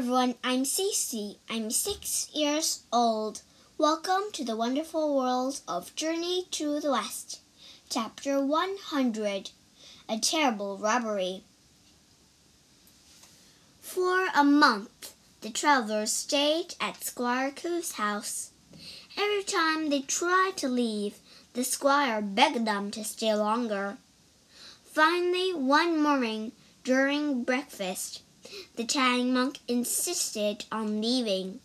everyone, I'm Cece. I'm six years old. Welcome to the wonderful world of Journey to the West. Chapter 100 A Terrible Robbery. For a month, the travelers stayed at Squire Coo's house. Every time they tried to leave, the squire begged them to stay longer. Finally, one morning during breakfast, the Tang monk insisted on leaving.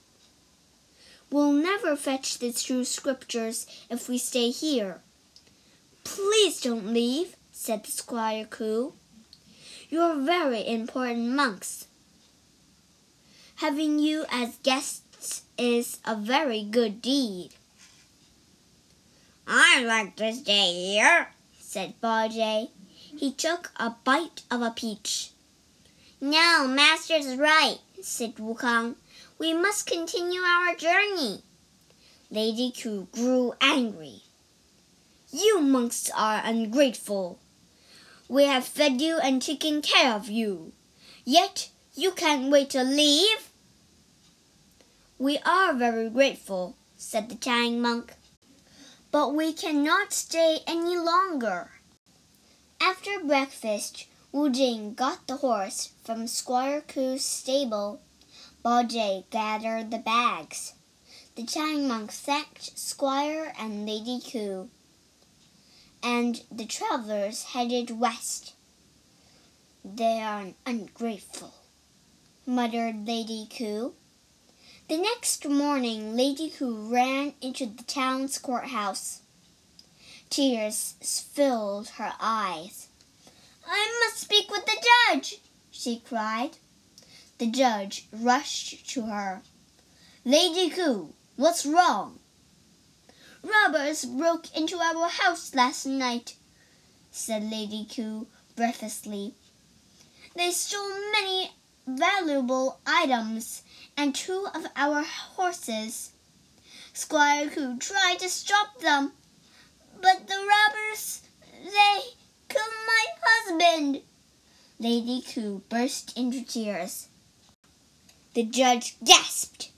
We'll never fetch the true scriptures if we stay here. Please don't leave, said the Squire Coo. You're very important monks. Having you as guests is a very good deed. I'd like to stay here, said Bajie. He took a bite of a peach. No, master's right, said Wukong. We must continue our journey. Lady Ku grew angry. You monks are ungrateful. We have fed you and taken care of you. Yet you can't wait to leave. We are very grateful, said the Tang monk. But we cannot stay any longer. After breakfast, Wu Jing got the horse from Squire Ku's stable. Bajie gathered the bags. The Tang monk thanked Squire and Lady Ku, and the travelers headed west. They are ungrateful, muttered Lady Ku. The next morning, Lady Ku ran into the town's courthouse. Tears filled her eyes. I must speak with the judge, she cried. The judge rushed to her. Lady Coo, what's wrong? Robbers broke into our house last night, said Lady Coo breathlessly. They stole many valuable items and two of our horses. Squire Coo tried to stop them, but the robbers, they killed my Lady Coo burst into tears. The judge gasped.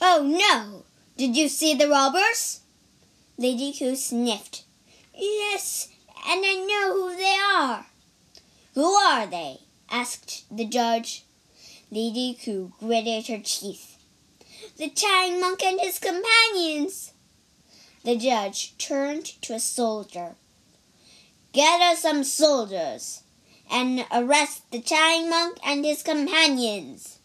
Oh no! Did you see the robbers? Lady Coo sniffed. Yes, and I know who they are. Who are they? asked the judge. Lady Coo gritted her teeth. The Tang monk and his companions. The judge turned to a soldier. Get us some soldiers and arrest the Tang monk and his companions.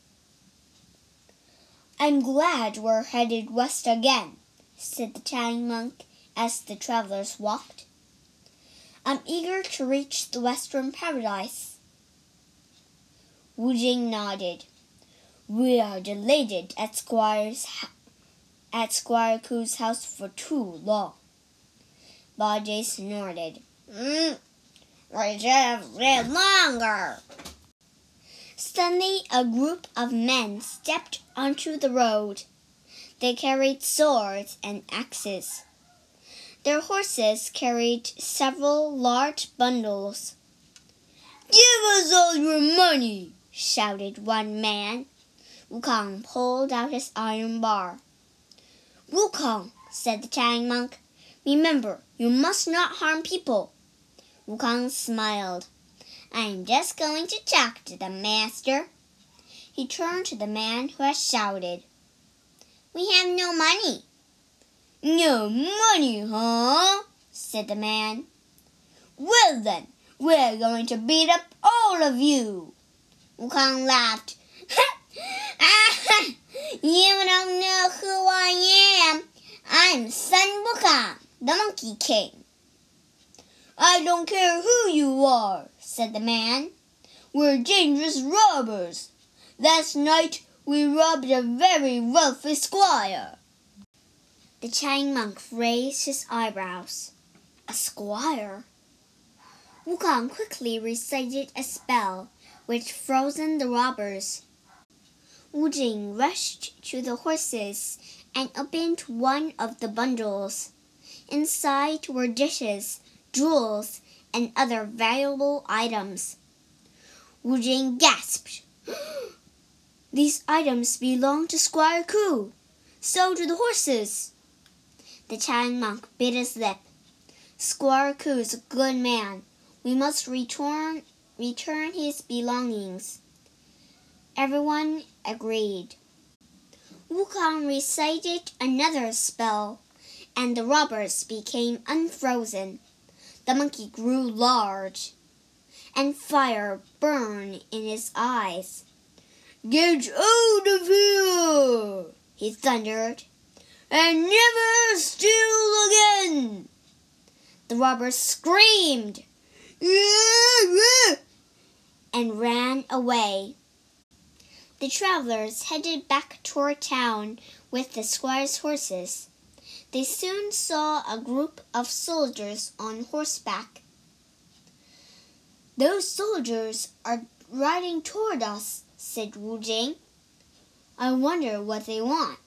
I'm glad we're headed west again, said the Tang monk as the travelers walked. I'm eager to reach the western paradise. Wu Jing nodded. We are delayed at Squire's at Squire Coo's house for too long. Bajie snorted. Mm, we should have stayed longer. Suddenly, a group of men stepped onto the road. They carried swords and axes. Their horses carried several large bundles. Give us all your money, shouted one man. Wukong pulled out his iron bar. Wukong, said the Tang monk, remember, you must not harm people. Wukong smiled. I'm just going to talk to the master. He turned to the man who had shouted. We have no money. No money, huh? said the man. Well then, we're going to beat up all of you. Wukong laughed. you don't know who I am. I'm Sun Wukong, the Monkey King. I don't care who you are, said the man. We're dangerous robbers. Last night we robbed a very wealthy squire. The Tang monk raised his eyebrows. A squire? Wu Wukong quickly recited a spell which frozen the robbers. Wu Jing rushed to the horses and opened one of the bundles. Inside were dishes, jewels, and other valuable items. Wu Jing gasped. These items belong to Squire Ku. So do the horses. The Chan monk bit his lip. Squire Ku is a good man. We must return return his belongings. Everyone agreed. Wukong recited another spell, and the robbers became unfrozen. The monkey grew large, and fire burned in his eyes. Get out of here! he thundered, and never steal again! The robbers screamed and ran away. The travelers headed back toward town with the squire's horses. They soon saw a group of soldiers on horseback. Those soldiers are riding toward us, said Wu Jing. I wonder what they want,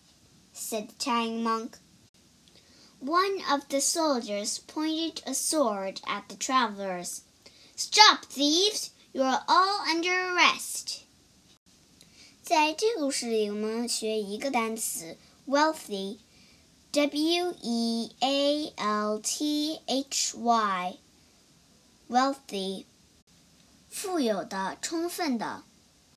said the Tang monk. One of the soldiers pointed a sword at the travelers. Stop, thieves! You are all under arrest. 在这个故事里，我们学一个单词 wealthy，w e a l t h y，wealthy，富有的、充分的。